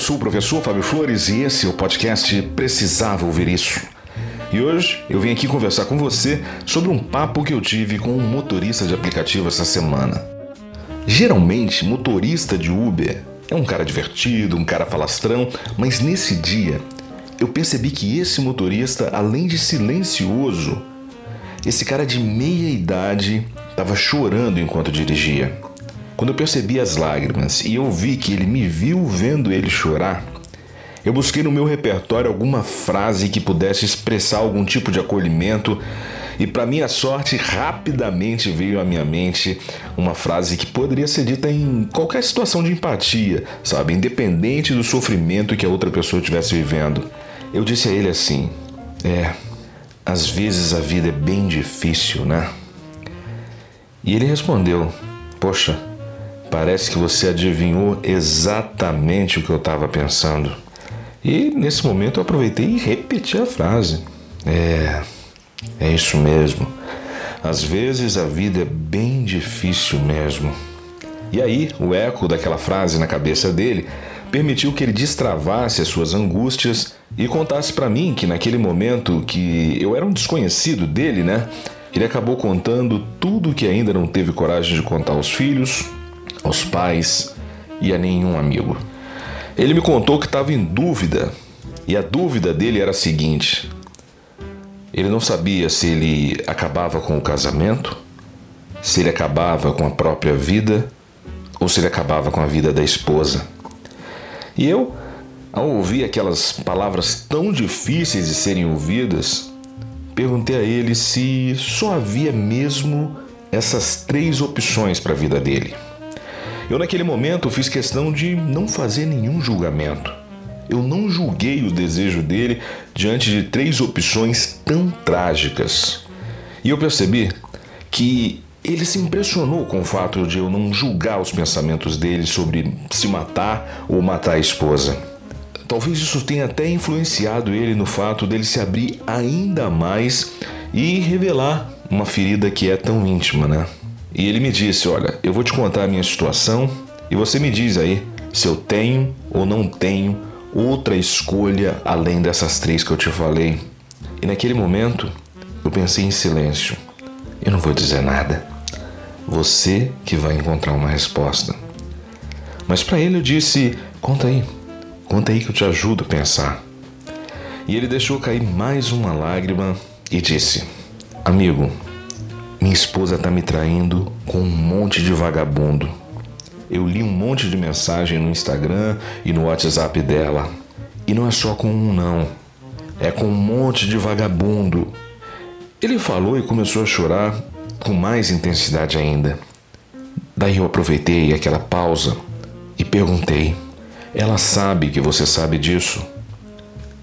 Sou o professor Fábio Flores e esse é o podcast Precisava Ouvir Isso. E hoje eu vim aqui conversar com você sobre um papo que eu tive com um motorista de aplicativo essa semana. Geralmente, motorista de Uber é um cara divertido, um cara falastrão, mas nesse dia eu percebi que esse motorista, além de silencioso, esse cara de meia idade estava chorando enquanto dirigia. Quando eu percebi as lágrimas e eu vi que ele me viu vendo ele chorar, eu busquei no meu repertório alguma frase que pudesse expressar algum tipo de acolhimento e, para minha sorte, rapidamente veio à minha mente uma frase que poderia ser dita em qualquer situação de empatia, sabe? Independente do sofrimento que a outra pessoa estivesse vivendo. Eu disse a ele assim: É, às vezes a vida é bem difícil, né? E ele respondeu: Poxa. Parece que você adivinhou exatamente o que eu estava pensando. E nesse momento eu aproveitei e repeti a frase. É, é isso mesmo. Às vezes a vida é bem difícil mesmo. E aí, o eco daquela frase na cabeça dele permitiu que ele destravasse as suas angústias e contasse para mim que naquele momento que eu era um desconhecido dele, né? Ele acabou contando tudo que ainda não teve coragem de contar aos filhos, aos pais e a nenhum amigo. Ele me contou que estava em dúvida e a dúvida dele era a seguinte: ele não sabia se ele acabava com o casamento, se ele acabava com a própria vida ou se ele acabava com a vida da esposa. E eu, ao ouvir aquelas palavras tão difíceis de serem ouvidas, perguntei a ele se só havia mesmo essas três opções para a vida dele. Eu, naquele momento, fiz questão de não fazer nenhum julgamento. Eu não julguei o desejo dele diante de três opções tão trágicas. E eu percebi que ele se impressionou com o fato de eu não julgar os pensamentos dele sobre se matar ou matar a esposa. Talvez isso tenha até influenciado ele no fato dele se abrir ainda mais e revelar uma ferida que é tão íntima, né? E ele me disse: Olha, eu vou te contar a minha situação e você me diz aí se eu tenho ou não tenho outra escolha além dessas três que eu te falei. E naquele momento eu pensei em silêncio. Eu não vou dizer nada. Você que vai encontrar uma resposta. Mas para ele eu disse: Conta aí, conta aí que eu te ajudo a pensar. E ele deixou cair mais uma lágrima e disse: Amigo, minha esposa tá me traindo com um monte de vagabundo. Eu li um monte de mensagem no Instagram e no WhatsApp dela. E não é só com um, não. É com um monte de vagabundo. Ele falou e começou a chorar com mais intensidade ainda. Daí eu aproveitei aquela pausa e perguntei: Ela sabe que você sabe disso?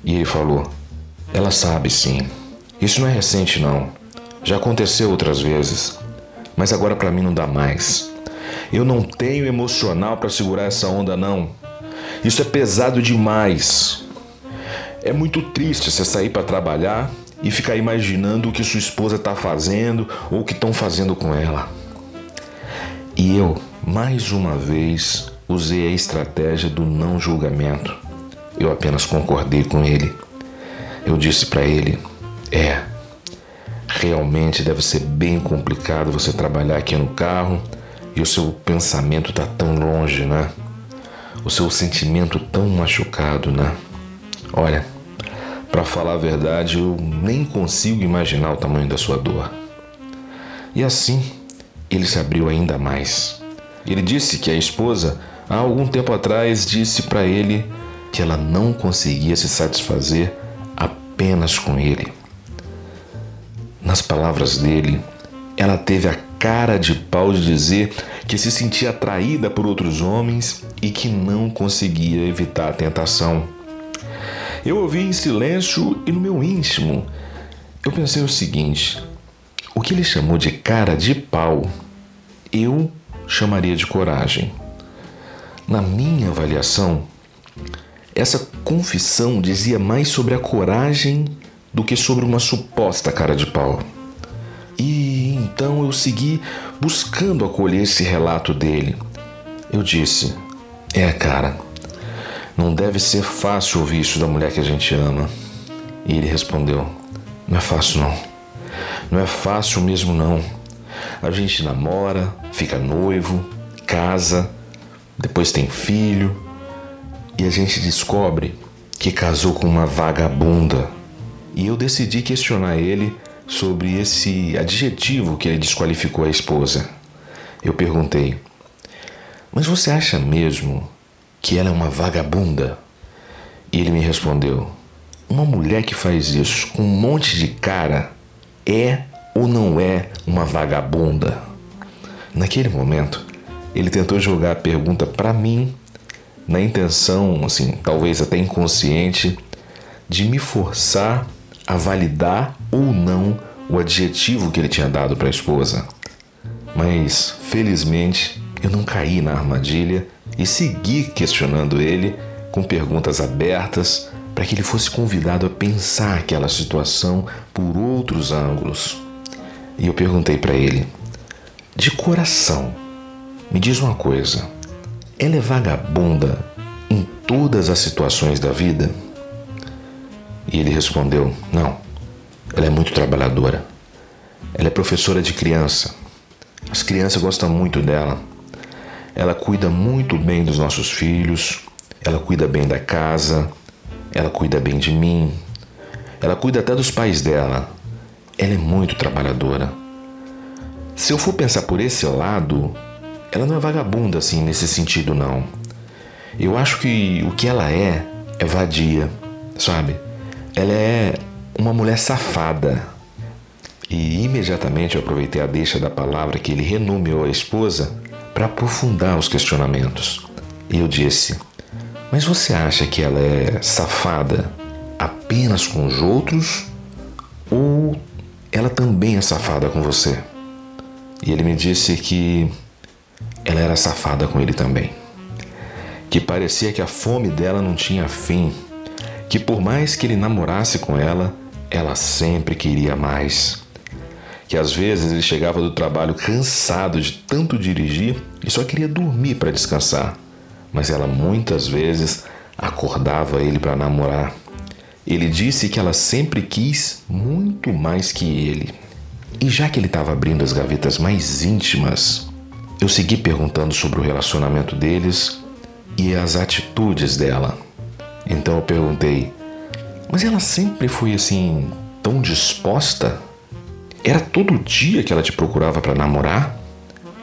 E ele falou: Ela sabe sim. Isso não é recente, não. Já aconteceu outras vezes, mas agora para mim não dá mais. Eu não tenho emocional para segurar essa onda não. Isso é pesado demais. É muito triste você sair para trabalhar e ficar imaginando o que sua esposa está fazendo ou o que estão fazendo com ela. E eu, mais uma vez, usei a estratégia do não julgamento. Eu apenas concordei com ele. Eu disse para ele: É, Realmente deve ser bem complicado você trabalhar aqui no carro e o seu pensamento tá tão longe, né? O seu sentimento tão machucado, né? Olha, para falar a verdade, eu nem consigo imaginar o tamanho da sua dor. E assim, ele se abriu ainda mais. Ele disse que a esposa, há algum tempo atrás, disse para ele que ela não conseguia se satisfazer apenas com ele. Nas palavras dele, ela teve a cara de pau de dizer que se sentia atraída por outros homens e que não conseguia evitar a tentação. Eu ouvi em silêncio e no meu íntimo eu pensei o seguinte: o que ele chamou de cara de pau, eu chamaria de coragem. Na minha avaliação, essa confissão dizia mais sobre a coragem do que sobre uma suposta cara de pau. E então eu segui buscando acolher esse relato dele. Eu disse: É, cara, não deve ser fácil ouvir isso da mulher que a gente ama. E ele respondeu: Não é fácil, não. Não é fácil mesmo, não. A gente namora, fica noivo, casa, depois tem filho e a gente descobre que casou com uma vagabunda. E eu decidi questionar ele sobre esse adjetivo que ele desqualificou a esposa. Eu perguntei: Mas você acha mesmo que ela é uma vagabunda? E ele me respondeu: Uma mulher que faz isso com um monte de cara é ou não é uma vagabunda? Naquele momento, ele tentou jogar a pergunta para mim, na intenção, assim, talvez até inconsciente, de me forçar a validar ou não o adjetivo que ele tinha dado para a esposa. Mas, felizmente, eu não caí na armadilha e segui questionando ele com perguntas abertas para que ele fosse convidado a pensar aquela situação por outros ângulos. E eu perguntei para ele, de coração, me diz uma coisa: ela é vagabunda em todas as situações da vida? E ele respondeu: Não, ela é muito trabalhadora. Ela é professora de criança. As crianças gostam muito dela. Ela cuida muito bem dos nossos filhos. Ela cuida bem da casa. Ela cuida bem de mim. Ela cuida até dos pais dela. Ela é muito trabalhadora. Se eu for pensar por esse lado, ela não é vagabunda assim nesse sentido não. Eu acho que o que ela é é vadia, sabe? Ela é uma mulher safada. E imediatamente eu aproveitei a deixa da palavra que ele renomeou a esposa para aprofundar os questionamentos. E eu disse: Mas você acha que ela é safada apenas com os outros? Ou ela também é safada com você? E ele me disse que ela era safada com ele também. Que parecia que a fome dela não tinha fim. Que por mais que ele namorasse com ela, ela sempre queria mais. Que às vezes ele chegava do trabalho cansado de tanto dirigir e só queria dormir para descansar. Mas ela muitas vezes acordava ele para namorar. Ele disse que ela sempre quis muito mais que ele. E já que ele estava abrindo as gavetas mais íntimas, eu segui perguntando sobre o relacionamento deles e as atitudes dela. Então eu perguntei: Mas ela sempre foi assim, tão disposta? Era todo dia que ela te procurava para namorar?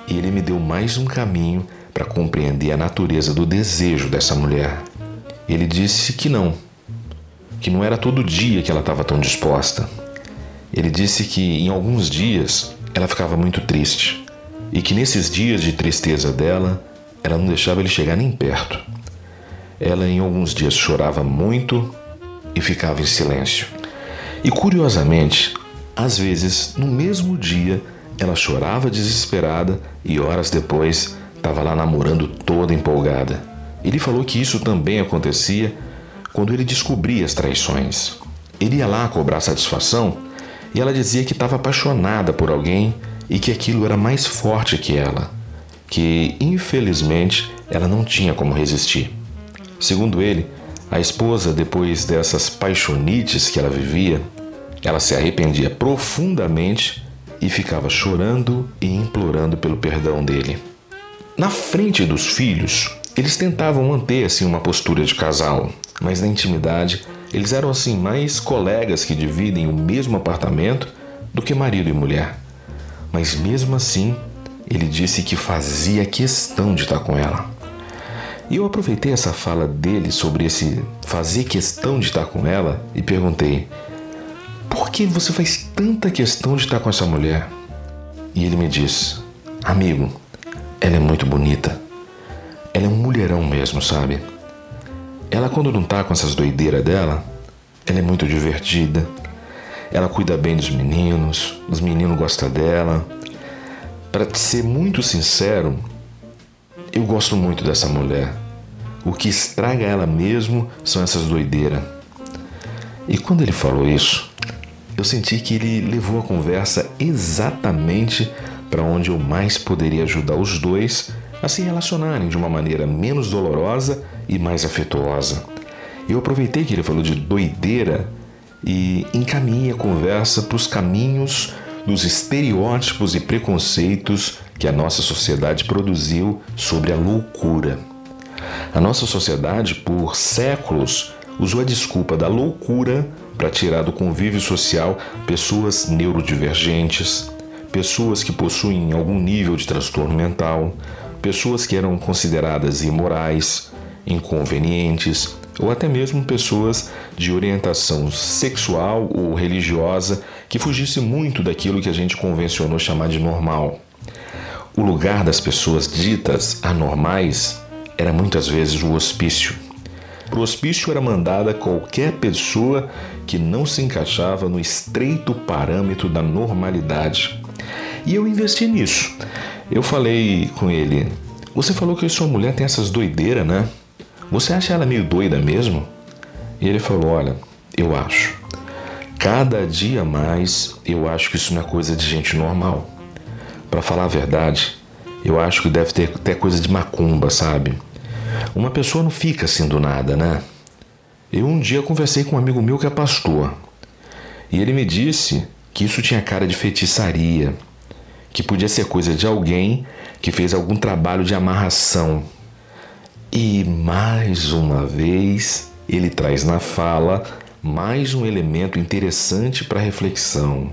E ele me deu mais um caminho para compreender a natureza do desejo dessa mulher. Ele disse que não, que não era todo dia que ela estava tão disposta. Ele disse que em alguns dias ela ficava muito triste e que nesses dias de tristeza dela, ela não deixava ele chegar nem perto. Ela em alguns dias chorava muito e ficava em silêncio. E curiosamente, às vezes, no mesmo dia, ela chorava desesperada e horas depois estava lá namorando toda empolgada. Ele falou que isso também acontecia quando ele descobria as traições. Ele ia lá cobrar satisfação e ela dizia que estava apaixonada por alguém e que aquilo era mais forte que ela, que infelizmente ela não tinha como resistir. Segundo ele, a esposa, depois dessas paixonites que ela vivia, ela se arrependia profundamente e ficava chorando e implorando pelo perdão dele. Na frente dos filhos, eles tentavam manter assim uma postura de casal, mas na intimidade eles eram assim mais colegas que dividem o mesmo apartamento do que marido e mulher mas mesmo assim ele disse que fazia questão de estar com ela. E eu aproveitei essa fala dele sobre esse fazer questão de estar com ela e perguntei: por que você faz tanta questão de estar com essa mulher? E ele me disse: amigo, ela é muito bonita. Ela é um mulherão mesmo, sabe? Ela, quando não tá com essas doideiras dela, ela é muito divertida. Ela cuida bem dos meninos, os meninos gostam dela. Para ser muito sincero, eu gosto muito dessa mulher. O que estraga ela mesmo são essas doideiras. E quando ele falou isso, eu senti que ele levou a conversa exatamente para onde eu mais poderia ajudar os dois a se relacionarem de uma maneira menos dolorosa e mais afetuosa. Eu aproveitei que ele falou de doideira e encaminhei a conversa para os caminhos dos estereótipos e preconceitos que a nossa sociedade produziu sobre a loucura. A nossa sociedade, por séculos, usou a desculpa da loucura para tirar do convívio social pessoas neurodivergentes, pessoas que possuem algum nível de transtorno mental, pessoas que eram consideradas imorais, inconvenientes ou até mesmo pessoas de orientação sexual ou religiosa que fugisse muito daquilo que a gente convencionou chamar de normal. O lugar das pessoas ditas anormais era muitas vezes o hospício. Para o hospício era mandada qualquer pessoa que não se encaixava no estreito parâmetro da normalidade. E eu investi nisso. Eu falei com ele: Você falou que sua mulher tem essas doideiras, né? Você acha ela meio doida mesmo? E ele falou: Olha, eu acho. Cada dia mais eu acho que isso não é coisa de gente normal. Para falar a verdade, eu acho que deve ter até coisa de macumba, sabe? Uma pessoa não fica assim do nada, né? Eu um dia conversei com um amigo meu que é pastor. E ele me disse que isso tinha cara de feitiçaria, que podia ser coisa de alguém que fez algum trabalho de amarração. E mais uma vez, ele traz na fala mais um elemento interessante para reflexão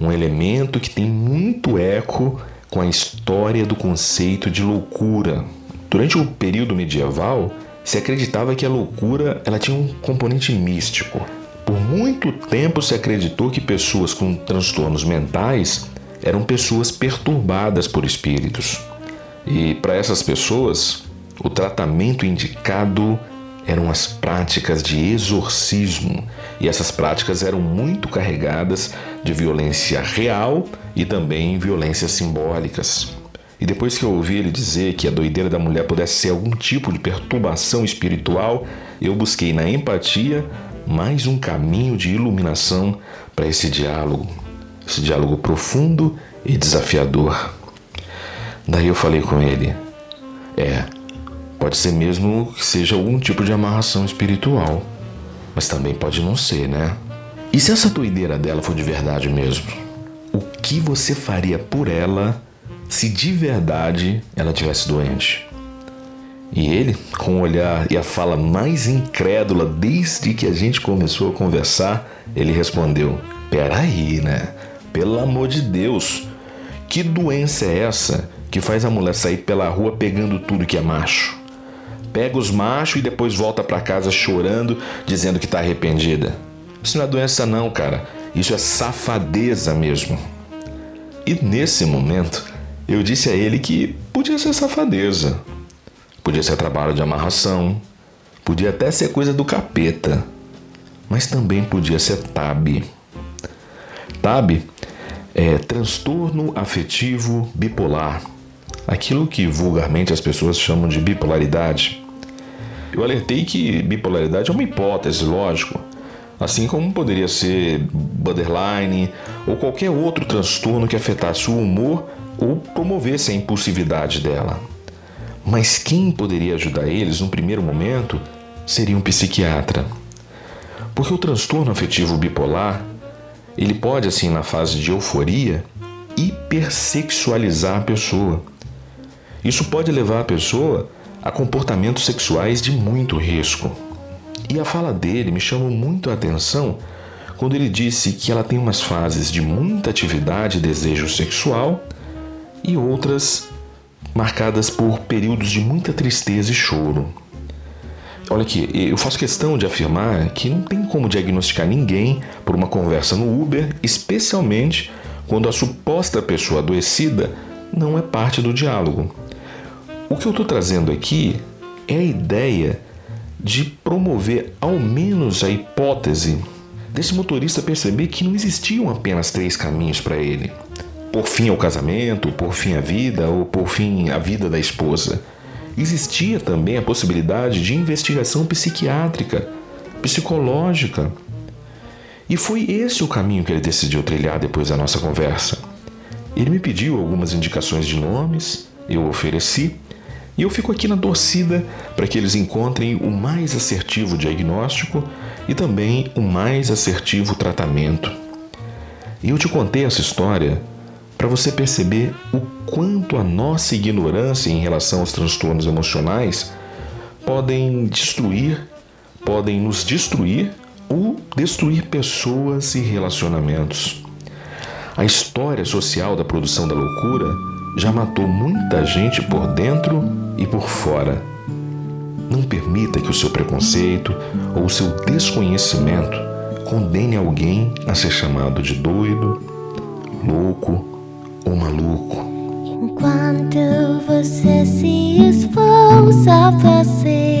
um elemento que tem muito eco com a história do conceito de loucura. Durante o período medieval, se acreditava que a loucura ela tinha um componente místico. Por muito tempo se acreditou que pessoas com transtornos mentais eram pessoas perturbadas por espíritos. E para essas pessoas, o tratamento indicado eram as práticas de exorcismo, e essas práticas eram muito carregadas de violência real e também violências simbólicas. E depois que eu ouvi ele dizer que a doideira da mulher pudesse ser algum tipo de perturbação espiritual, eu busquei na empatia mais um caminho de iluminação para esse diálogo, esse diálogo profundo e desafiador. Daí eu falei com ele: é, Pode ser mesmo que seja algum tipo de amarração espiritual, mas também pode não ser, né? E se essa doideira dela for de verdade mesmo? O que você faria por ela se de verdade ela tivesse doente? E ele, com o olhar e a fala mais incrédula desde que a gente começou a conversar, ele respondeu: Peraí, né? Pelo amor de Deus, que doença é essa que faz a mulher sair pela rua pegando tudo que é macho? Pega os machos e depois volta para casa chorando, dizendo que está arrependida. Isso não é doença, não, cara. Isso é safadeza mesmo. E nesse momento, eu disse a ele que podia ser safadeza, podia ser trabalho de amarração, podia até ser coisa do capeta, mas também podia ser TAB. TAB é transtorno afetivo bipolar aquilo que vulgarmente as pessoas chamam de bipolaridade. Eu alertei que bipolaridade é uma hipótese, lógico, assim como poderia ser borderline ou qualquer outro transtorno que afetasse o humor ou promovesse a impulsividade dela. Mas quem poderia ajudar eles no primeiro momento seria um psiquiatra. Porque o transtorno afetivo bipolar, ele pode assim na fase de euforia hipersexualizar a pessoa isso pode levar a pessoa a comportamentos sexuais de muito risco. E a fala dele me chamou muito a atenção quando ele disse que ela tem umas fases de muita atividade e desejo sexual e outras marcadas por períodos de muita tristeza e choro. Olha aqui, eu faço questão de afirmar que não tem como diagnosticar ninguém por uma conversa no Uber, especialmente quando a suposta pessoa adoecida não é parte do diálogo. O que eu estou trazendo aqui é a ideia de promover ao menos a hipótese desse motorista perceber que não existiam apenas três caminhos para ele: por fim ao casamento, por fim à vida ou por fim à vida da esposa. Existia também a possibilidade de investigação psiquiátrica, psicológica. E foi esse o caminho que ele decidiu trilhar depois da nossa conversa. Ele me pediu algumas indicações de nomes, eu ofereci, e eu fico aqui na torcida para que eles encontrem o mais assertivo diagnóstico e também o mais assertivo tratamento. E eu te contei essa história para você perceber o quanto a nossa ignorância em relação aos transtornos emocionais podem destruir, podem nos destruir ou destruir pessoas e relacionamentos. A história social da produção da loucura já matou muita gente por dentro e por fora. Não permita que o seu preconceito ou o seu desconhecimento condene alguém a ser chamado de doido, louco ou maluco. Enquanto você se esforça a fazer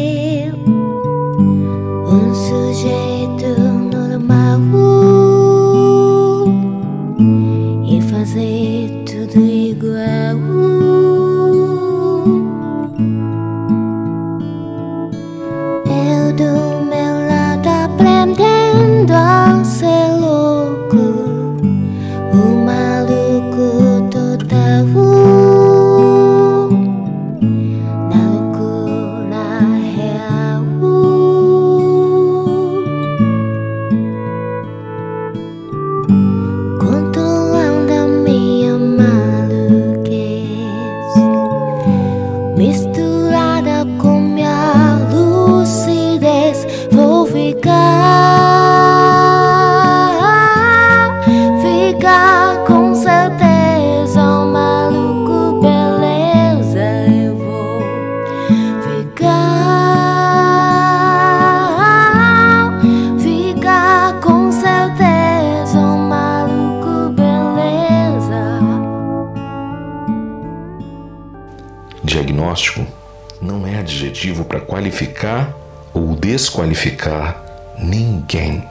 qualificar ou desqualificar ninguém.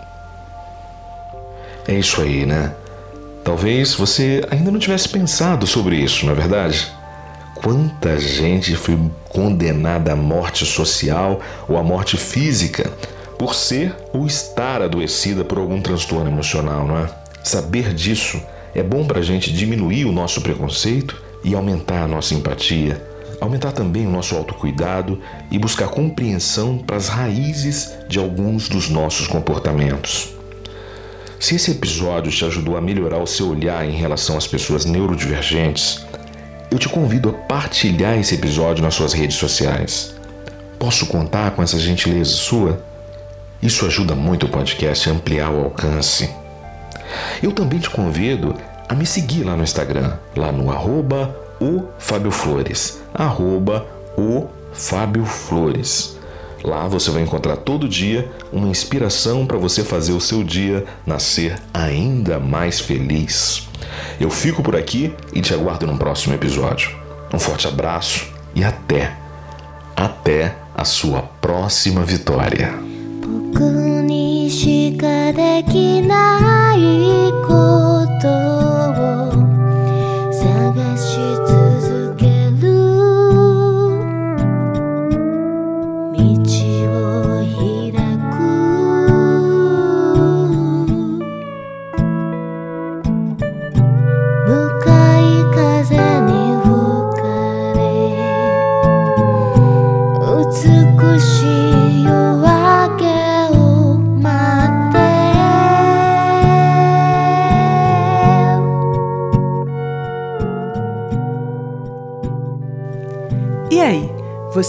É isso aí, né? Talvez você ainda não tivesse pensado sobre isso, não é verdade? Quanta gente foi condenada à morte social ou à morte física por ser ou estar adoecida por algum transtorno emocional, não é? Saber disso é bom para a gente diminuir o nosso preconceito e aumentar a nossa empatia, aumentar também o nosso autocuidado e buscar compreensão para as raízes de alguns dos nossos comportamentos. Se esse episódio te ajudou a melhorar o seu olhar em relação às pessoas neurodivergentes, eu te convido a partilhar esse episódio nas suas redes sociais. Posso contar com essa gentileza sua? Isso ajuda muito o podcast a ampliar o alcance. Eu também te convido a me seguir lá no Instagram, lá no arroba o Fábio Flores, arroba o Fábio Flores. Lá você vai encontrar todo dia uma inspiração para você fazer o seu dia nascer ainda mais feliz. Eu fico por aqui e te aguardo no próximo episódio. Um forte abraço e até, até a sua próxima vitória. 僕にしかできないこと